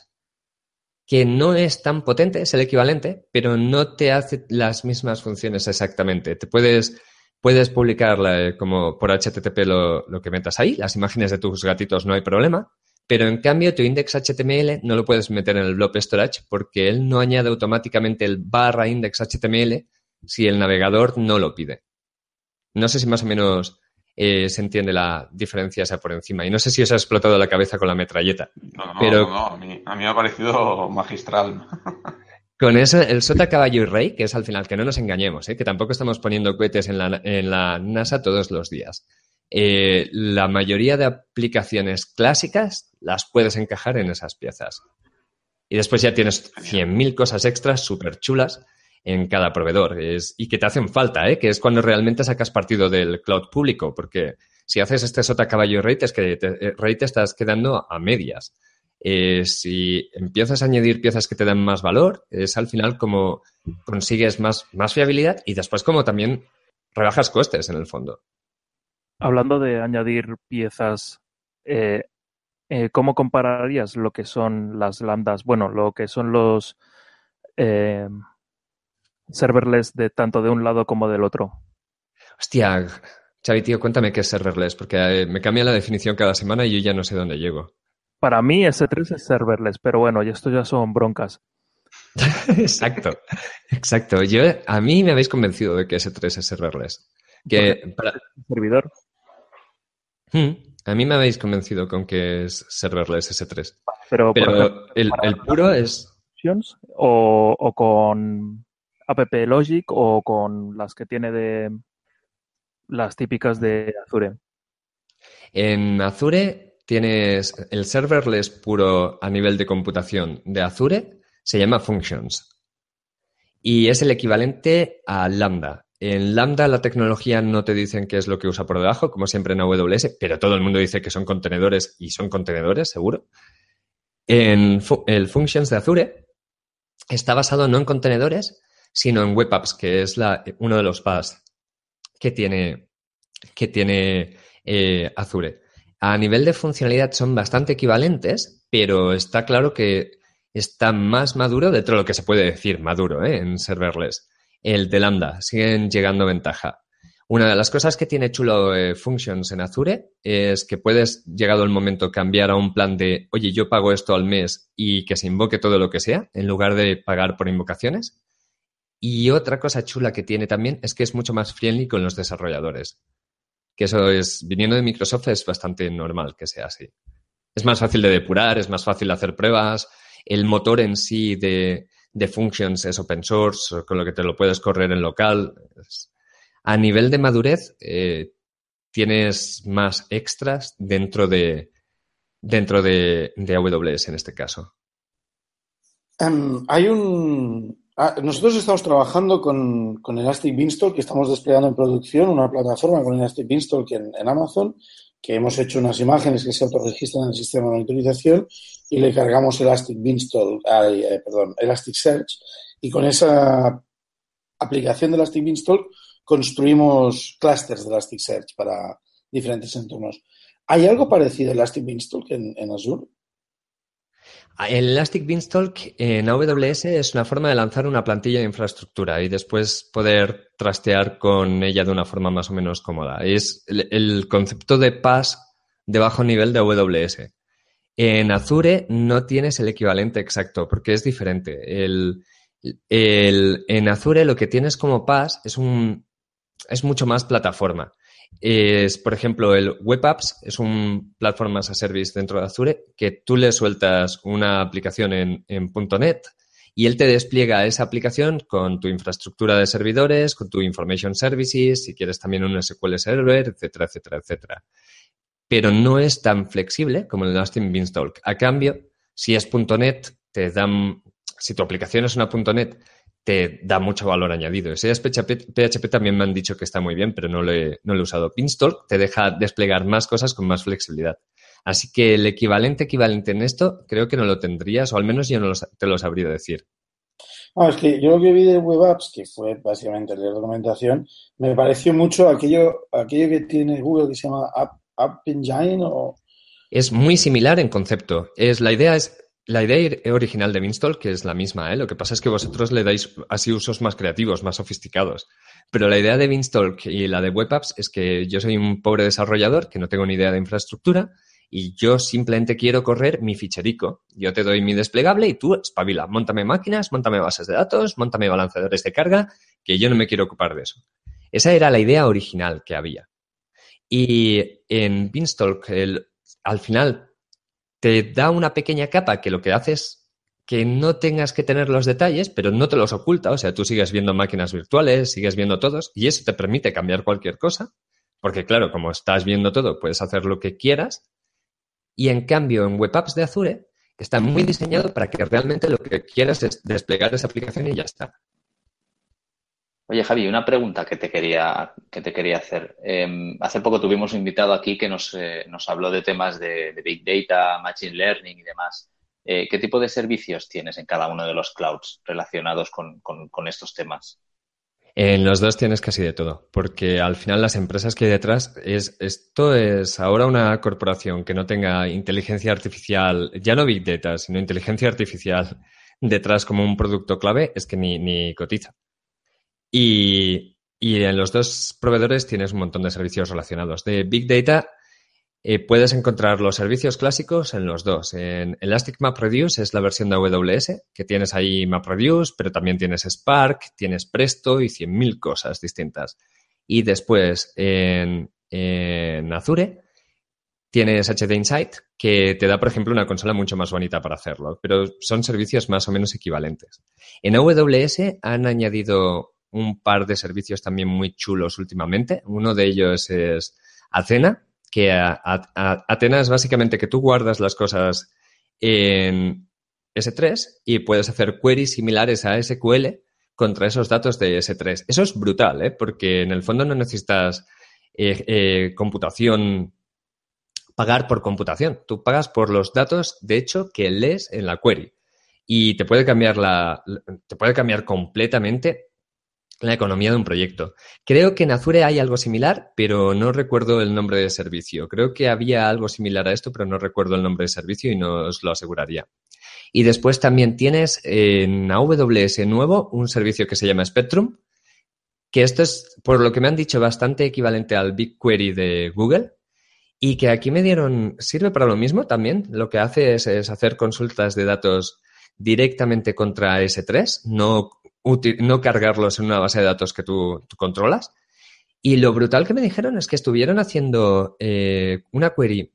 que no es tan potente, es el equivalente, pero no te hace las mismas funciones exactamente. Te puedes, puedes publicar como por HTTP lo, lo, que metas ahí, las imágenes de tus gatitos no hay problema, pero en cambio tu index HTML no lo puedes meter en el blob storage porque él no añade automáticamente el barra index HTML si el navegador no lo pide. No sé si más o menos eh, se entiende la diferencia esa por encima. Y no sé si os ha explotado la cabeza con la metralleta. No, no, pero... no, a, mí, a mí me ha parecido magistral. Con eso, el sota, caballo y rey, que es al final, que no nos engañemos, ¿eh? que tampoco estamos poniendo cohetes en la, en la NASA todos los días. Eh, la mayoría de aplicaciones clásicas las puedes encajar en esas piezas. Y después ya tienes 100.000 cosas extras súper chulas en cada proveedor y que te hacen falta, ¿eh? que es cuando realmente sacas partido del cloud público, porque si haces este sota caballo rey, te, eh, te estás quedando a medias. Eh, si empiezas a añadir piezas que te dan más valor, es al final como consigues más, más fiabilidad y después como también rebajas costes en el fondo. Hablando de añadir piezas, eh, eh, ¿cómo compararías lo que son las lambdas? Bueno, lo que son los eh, serverless de tanto de un lado como del otro. Hostia, Xavi, tío, cuéntame qué es serverless, porque me cambia la definición cada semana y yo ya no sé dónde llego. Para mí S3 es serverless, pero bueno, y esto ya son broncas. exacto, exacto. Yo, a mí me habéis convencido de que S3 es serverless. Que para... servidor. Hmm, a mí me habéis convencido con que es serverless S3. Pero, Pero ejemplo, el, el, puro es... O, o, con app logic o con las que tiene de las típicas de Azure. En Azure tienes el serverless puro a nivel de computación de Azure, se llama Functions. Y es el equivalente a Lambda. En Lambda la tecnología no te dicen qué es lo que usa por debajo, como siempre en AWS, pero todo el mundo dice que son contenedores y son contenedores, seguro. En el Functions de Azure está basado no en contenedores, sino en Web Apps, que es uno de los PaaS que tiene, que tiene eh, Azure. A nivel de funcionalidad son bastante equivalentes, pero está claro que está más maduro dentro de lo que se puede decir maduro ¿eh? en serverless. El de Lambda, siguen llegando ventaja. Una de las cosas que tiene chulo eh, Functions en Azure es que puedes, llegado el momento, cambiar a un plan de, oye, yo pago esto al mes y que se invoque todo lo que sea, en lugar de pagar por invocaciones. Y otra cosa chula que tiene también es que es mucho más friendly con los desarrolladores. Que eso es, viniendo de Microsoft, es bastante normal que sea así. Es más fácil de depurar, es más fácil de hacer pruebas. El motor en sí de, de Functions es open source, con lo que te lo puedes correr en local. A nivel de madurez, eh, tienes más extras dentro de, dentro de, de AWS en este caso. Um, hay un. Ah, nosotros estamos trabajando con, con, Elastic Beanstalk, que estamos desplegando en producción una plataforma con Elastic Beanstalk en, en Amazon, que hemos hecho unas imágenes que se autorregistran en el sistema de monitorización y le cargamos Elastic Beanstalk, eh, perdón, Elasticsearch, y con esa aplicación de Elastic Beanstalk construimos clusters de Elasticsearch para diferentes entornos. ¿Hay algo parecido a Elastic Beanstalk en, en Azure? El Elastic Beanstalk en AWS es una forma de lanzar una plantilla de infraestructura y después poder trastear con ella de una forma más o menos cómoda. Es el, concepto de PaaS de bajo nivel de AWS. En Azure no tienes el equivalente exacto porque es diferente. En Azure lo que tienes como PaaS es, es mucho más plataforma es, por ejemplo, el Web Apps es un Platform as a Service dentro de Azure que tú le sueltas una aplicación en, en .NET y él te despliega esa aplicación con tu infraestructura de servidores, con tu Information Services, si quieres también un SQL Server, etcétera, etcétera, etcétera. Pero no es tan flexible como el Elastic Beanstalk. A cambio, si es .NET, te dan, si tu aplicación es una .NET, te da mucho valor añadido. Ese PHP, PHP también me han dicho que está muy bien, pero no lo he, no lo he usado. Beanstalk te deja desplegar más cosas con más flexibilidad. Así que el equivalente equivalente en esto creo que no lo tendrías, o al menos yo no te lo sabría decir. No, es que yo lo que vi de Web Apps, que fue básicamente leer documentación, me pareció mucho aquello, aquello que tiene Google que se llama App, App Engine o... Es muy similar en concepto. Es, la idea es la idea original de Beanstalk que es la misma, ¿eh? Lo que pasa es que vosotros le dais así usos más creativos, más sofisticados. Pero la idea de Beanstalk y la de Web Apps es que yo soy un pobre desarrollador que no tengo ni idea de infraestructura y yo simplemente quiero correr mi ficherico. Yo te doy mi desplegable y tú espabila, montame máquinas, montame bases de datos, montame balanceadores de carga, que yo no me quiero ocupar de eso. Esa era la idea original que había. Y en Beanstalk, el, al final te da una pequeña capa que lo que hace es que no tengas que tener los detalles, pero no te los oculta. O sea, tú sigues viendo máquinas virtuales, sigues viendo todos, y eso te permite cambiar cualquier cosa. Porque, claro, como estás viendo todo, puedes hacer lo que quieras. Y en cambio, en Web Apps de Azure, está muy diseñado para que realmente lo que quieras es desplegar esa aplicación y ya está. Oye, Javi, una pregunta que te quería, que te quería hacer. Em, hace poco tuvimos un invitado aquí que nos, eh, nos habló de temas de, Big Data, Machine Learning y demás. Eh, ¿Qué tipo de servicios tienes en cada uno de los clouds relacionados con, con, estos temas? En los dos tienes casi de todo, porque al final las empresas que hay detrás es esto es ahora una corporación que no tenga inteligencia artificial, ya no big data, sino inteligencia artificial detrás como un producto clave, es que ni, ni cotiza. Y, en los dos proveedores tienes un montón de servicios relacionados. De Big Data eh, puedes encontrar los servicios clásicos en los dos. En Elastic MapReduce es la versión de AWS, que tienes ahí MapReduce, pero también tienes Spark, tienes Presto y 100.000 cosas distintas. Y después en, en Azure tienes HD Insight, que te da, por ejemplo, una consola mucho más bonita para hacerlo, pero son servicios más o menos equivalentes. En AWS han añadido un par de servicios también muy chulos últimamente. Uno de ellos es Athena, que Athena es básicamente que tú guardas las cosas en S3 y puedes hacer queries similares a SQL contra esos datos de S3. Eso es brutal, ¿eh? porque en el fondo no necesitas eh, eh, computación, pagar por computación. Tú pagas por los datos, de hecho, que lees en la query. Y te puede cambiar la, te puede cambiar completamente la economía de un proyecto. Creo que en Azure hay algo similar, pero no recuerdo el nombre de servicio. Creo que había algo similar a esto, pero no recuerdo el nombre de servicio y no os lo aseguraría. Y después también tienes en AWS nuevo un servicio que se llama Spectrum, que esto es, por lo que me han dicho, bastante equivalente al BigQuery de Google y que aquí me dieron, sirve para lo mismo también. Lo que hace es, hacer consultas de datos directamente contra S3, no no cargarlos en una base de datos que tú, controlas. Y lo brutal que me dijeron es que estuvieron haciendo eh, una query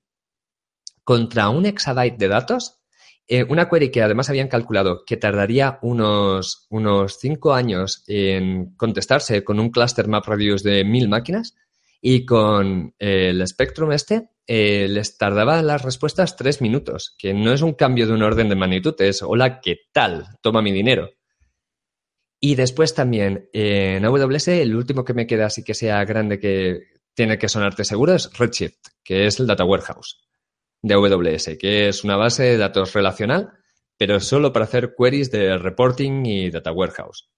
contra un exabyte de datos, eh, una query que además habían calculado que tardaría unos, unos cinco años en contestarse con un cluster MapReduce de mil máquinas y con el Spectrum este eh, les tardaba las respuestas tres minutos, que no es un cambio de un orden de magnitud, es hola, ¿qué tal? Toma mi dinero. Y después también en AWS, el último que me queda así que sea grande que tiene que sonarte seguro es Redshift, que es el Data Warehouse de AWS, que es una base de datos relacional, pero solo para hacer queries de reporting y Data Warehouse.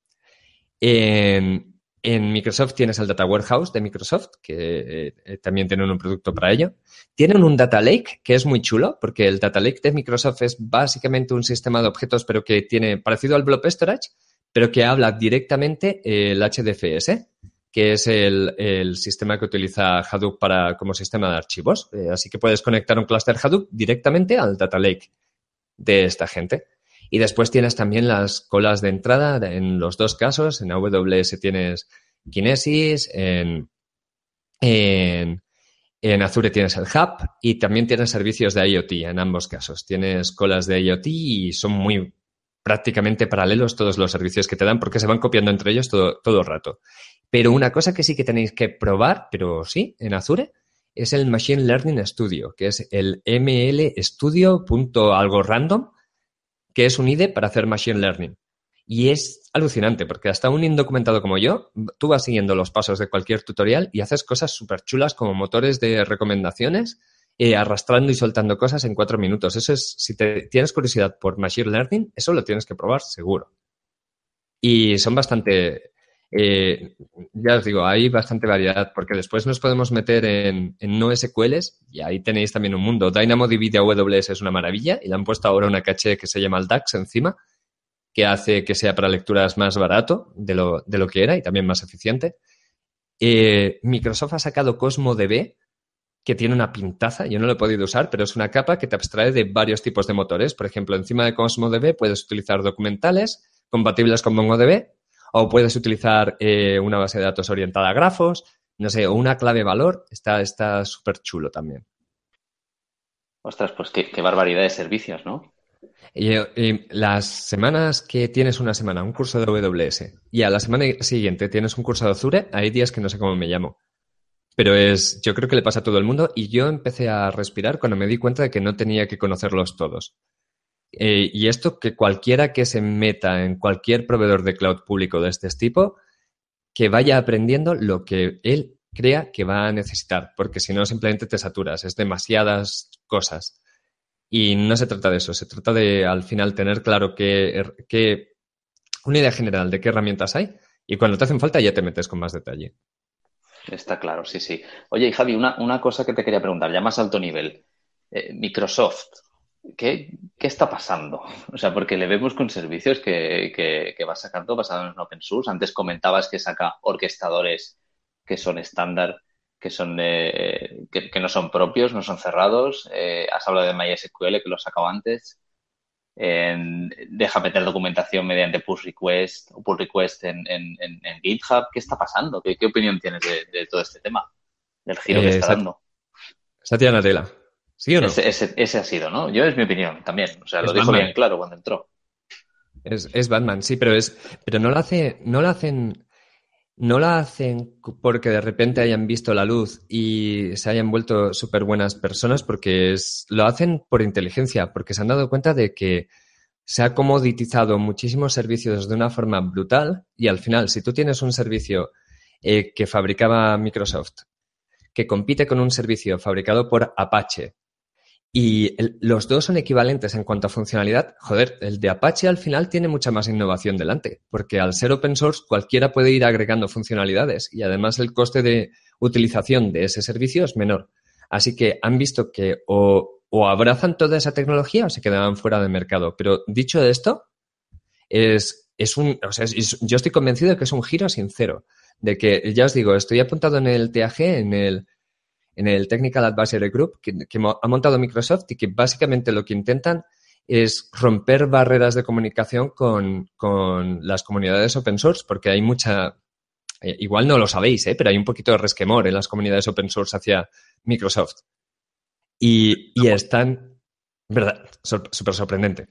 En, Microsoft tienes el Data Warehouse de Microsoft, que eh, también tienen un producto para ello. Tienen un Data Lake, que es muy chulo, porque el Data Lake de Microsoft es básicamente un sistema de objetos, pero que tiene parecido al Blob Storage, pero que habla directamente el HDFS, que es el, sistema que utiliza Hadoop para, como sistema de archivos. Eh, así que puedes conectar un cluster Hadoop directamente al Data Lake de esta gente. Y después tienes también las colas de entrada en los dos casos. En AWS tienes Kinesis, en, en, en Azure tienes el Hub y también tienes servicios de IoT en ambos casos. Tienes colas de IoT y son muy prácticamente paralelos todos los servicios que te dan porque se van copiando entre ellos todo, todo el rato. Pero una cosa que sí que tenéis que probar, pero sí, en Azure, es el Machine Learning Studio, que es el ML Studio algo random, que es un IDE para hacer Machine Learning. Y es alucinante, porque hasta un indocumentado como yo, tú vas siguiendo los pasos de cualquier tutorial y haces cosas súper chulas como motores de recomendaciones eh, arrastrando y soltando cosas en cuatro minutos. Eso es, si te, tienes curiosidad por Machine Learning, eso lo tienes que probar seguro. Y son bastante, eh, ya os digo, hay bastante variedad, porque después nos podemos meter en, no SQLs y ahí tenéis también un mundo. DynamoDB de AWS es una maravilla y le han puesto ahora una caché que se llama el DAX encima, que hace que sea para lecturas más barato de lo, de lo que era y también más eficiente. Eh, Microsoft ha sacado CosmoDB, que tiene una pintaza, yo no lo he podido usar, pero es una capa que te abstrae de varios tipos de motores. Por ejemplo, encima de CosmoDB puedes utilizar documentales compatibles con MongoDB o puedes utilizar eh, una base de datos orientada a grafos, no sé, o una clave valor. Está súper chulo también. Ostras, pues qué, qué barbaridad de servicios, ¿no? Y, y, las semanas que tienes una semana un curso de AWS y a la semana siguiente tienes un curso de Azure, hay días que no sé cómo me llamo. Pero es, yo creo que le pasa a todo el mundo y yo empecé a respirar cuando me di cuenta de que no tenía que conocerlos todos. Eh, y esto que cualquiera que se meta en cualquier proveedor de cloud público de este tipo, que vaya aprendiendo lo que él crea que va a necesitar, porque si no simplemente te saturas, es demasiadas cosas. Y no se trata de eso, se trata de al final tener claro que, que una idea general de qué herramientas hay y cuando te hacen falta ya te metes con más detalle. Está claro, sí, sí. Oye, y Javi, una, una cosa que te quería preguntar, ya más alto nivel. Eh, Microsoft, ¿qué, ¿qué, está pasando? O sea, porque le vemos con servicios que, que, que va sacando basados en open source. Antes comentabas que saca orquestadores que son estándar, que son eh, que, no son propios, no son cerrados. Eh, has hablado de MySQL, que lo sacado antes. En, deja meter documentación mediante push request o pull request en, en, en GitHub. ¿Qué está pasando? ¿Qué, qué opinión tienes de, de, todo este tema? Del giro eh, que está Sat dando. Satya Nadella. ¿Sí o no? Ese, ese, ese, ha sido, ¿no? Yo es mi opinión también. O sea, es lo dijo bien claro cuando entró. Es, es, Batman, sí, pero es, pero no lo hace, no lo hacen, no la hacen porque de repente hayan visto la luz y se hayan vuelto súper buenas personas, porque lo hacen por inteligencia, porque se han dado cuenta de que se ha comoditizado muchísimos servicios de una forma brutal y al final, si tú tienes un servicio eh, que fabricaba Microsoft, que compite con un servicio fabricado por Apache, y los dos son equivalentes en cuanto a funcionalidad. Joder, el de Apache al final tiene mucha más innovación delante, porque al ser open source cualquiera puede ir agregando funcionalidades y además el coste de utilización de ese servicio es menor. Así que han visto que o, abrazan toda esa tecnología o se quedaban fuera de mercado. Pero dicho esto, es, es un, o sea, yo estoy convencido de que es un giro sincero. De que, ya os digo, estoy apuntado en el TAG, en el en el Technical Advisory Group que, que, ha montado Microsoft y que básicamente lo que intentan es romper barreras de comunicación con, con las comunidades open source, porque hay mucha, eh, igual no lo sabéis, ¿eh? pero hay un poquito de resquemor en las comunidades open source hacia Microsoft. Y, y están, verdad, súper sorprendente.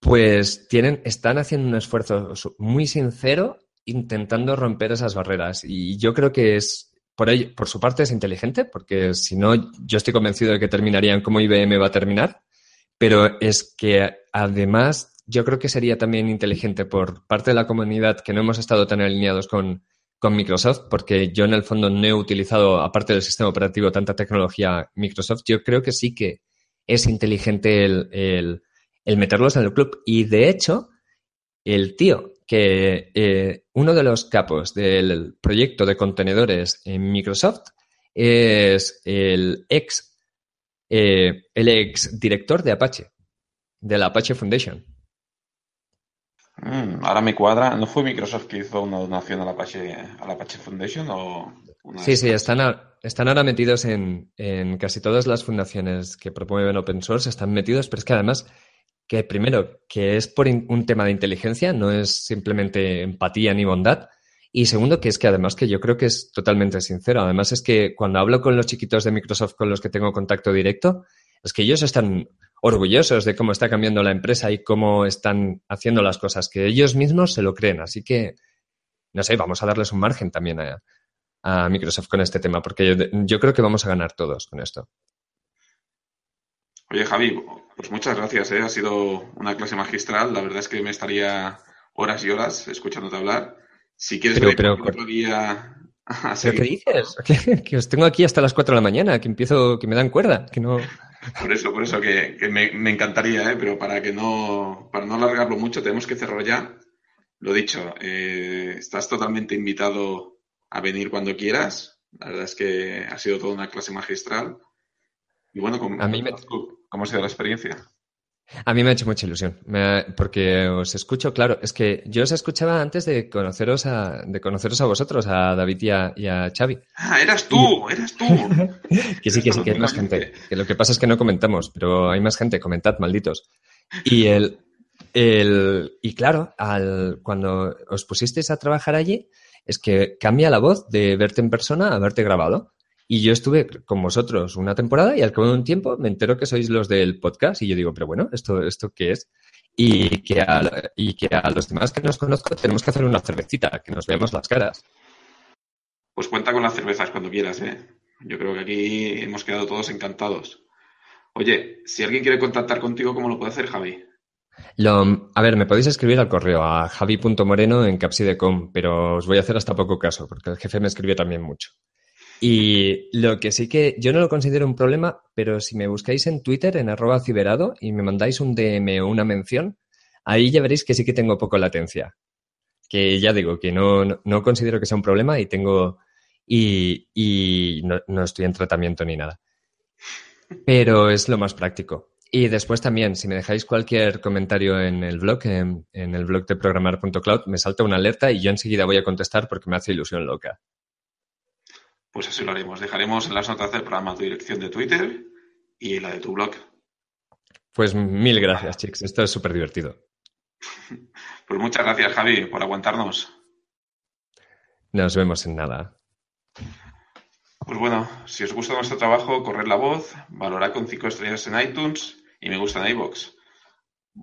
Pues tienen, están haciendo un esfuerzo muy sincero intentando romper esas barreras. Y yo creo que es, por, ello, por su parte es inteligente, porque si no, yo estoy convencido de que terminarían como IBM va a terminar, pero es que además yo creo que sería también inteligente por parte de la comunidad que no hemos estado tan alineados con, con Microsoft, porque yo en el fondo no he utilizado, aparte del sistema operativo, tanta tecnología Microsoft, yo creo que sí que es inteligente el, el, el meterlos en el club. Y de hecho, el tío que eh, uno de los capos del proyecto de contenedores en Microsoft es el ex, eh, el ex director de Apache, de la Apache Foundation. Mm, ahora me cuadra. ¿No fue Microsoft que hizo una donación a la Apache, a la Apache Foundation? O sí, sí, están, a, están ahora metidos en, en casi todas las fundaciones que promueven open source, están metidos, pero es que además que primero, que es por un tema de inteligencia, no es simplemente empatía ni bondad. Y segundo, que es que además que yo creo que es totalmente sincero. Además es que cuando hablo con los chiquitos de Microsoft con los que tengo contacto directo, es que ellos están orgullosos de cómo está cambiando la empresa y cómo están haciendo las cosas, que ellos mismos se lo creen. Así que, no sé, vamos a darles un margen también a, a Microsoft con este tema, porque yo, yo creo que vamos a ganar todos con esto. Oye, Javi, pues muchas gracias, ¿eh? ha sido una clase magistral. La verdad es que me estaría horas y horas escuchándote hablar. Si quieres pero, otro día ¿Pero qué dices? Que, os tengo aquí hasta las 4 de la mañana, que empiezo, que me dan cuerda, que no... Por eso, por eso, que, me, encantaría, ¿eh? pero para que no, para no alargarlo mucho, tenemos que cerrar ya. Lo dicho, eh, estás totalmente invitado a venir cuando quieras. La verdad es que ha sido toda una clase magistral. Y bueno, ¿cómo, a mí ¿cómo ha sido la experiencia? A mí me ha hecho mucha ilusión, porque os escucho, claro, es que yo os escuchaba antes de conoceros a, de conoceros a vosotros, a David y a, Xavi. Ah, eras tú, eras tú. que sí, que sí, que hay más gente. Que lo que pasa es que no comentamos, pero hay más gente, comentad, malditos. Y el, el y claro, al, cuando os pusisteis a trabajar allí, es que cambia la voz de verte en persona a verte grabado. Y yo estuve con vosotros una temporada y al cabo de un tiempo me entero que sois los del podcast y yo digo, pero bueno, ¿esto, esto qué es? Y que, a, y que a los demás que nos conozco tenemos que hacer una cervecita, que nos veamos las caras. Pues cuenta con las cervezas cuando quieras, ¿eh? Yo creo que aquí hemos quedado todos encantados. Oye, si alguien quiere contactar contigo, ¿cómo lo puede hacer, Javi? Lo, a ver, me podéis escribir al correo a javi.moreno en capsidecom, pero os voy a hacer hasta poco caso, porque el jefe me escribió también mucho. Y lo que sí que yo no lo considero un problema, pero si me buscáis en Twitter, en arroba ciberado, y me mandáis un DM o una mención, ahí ya veréis que sí que tengo poco latencia. Que ya digo, que no, no, considero que sea un problema y tengo. y, y no, no, estoy en tratamiento ni nada. Pero es lo más práctico. Y después también, si me dejáis cualquier comentario en el blog, en, en el blog de programar.cloud, me salta una alerta y yo enseguida voy a contestar porque me hace ilusión loca. Pues así lo haremos. Dejaremos en las notas del programa tu dirección de Twitter y la de tu blog. Pues mil gracias, chicos. Esto es súper divertido. Pues muchas gracias, Javi, por aguantarnos. Nos vemos en nada. Pues bueno, si os gusta nuestro trabajo, corred la voz, valorad con cinco estrellas en iTunes y me gusta en iVoox.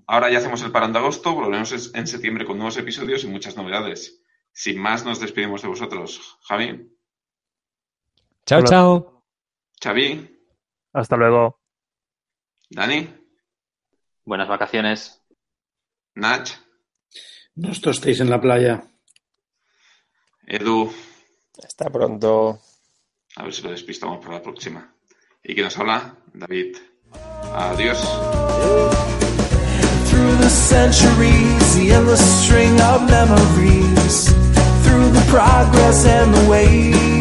Ahora ya hacemos el parón de agosto, volveremos en septiembre con nuevos episodios y muchas novedades. Sin más, nos despedimos de vosotros. Javi. Chao, chao. Xavi. Hasta luego. Dani. Buenas vacaciones. Nach. No estéis en la playa. Edu. Hasta pronto. A ver si lo despistamos para la próxima. ¿Y quién nos habla? David. Adiós. Through the centuries, the endless string of memories, through the progress and the waste.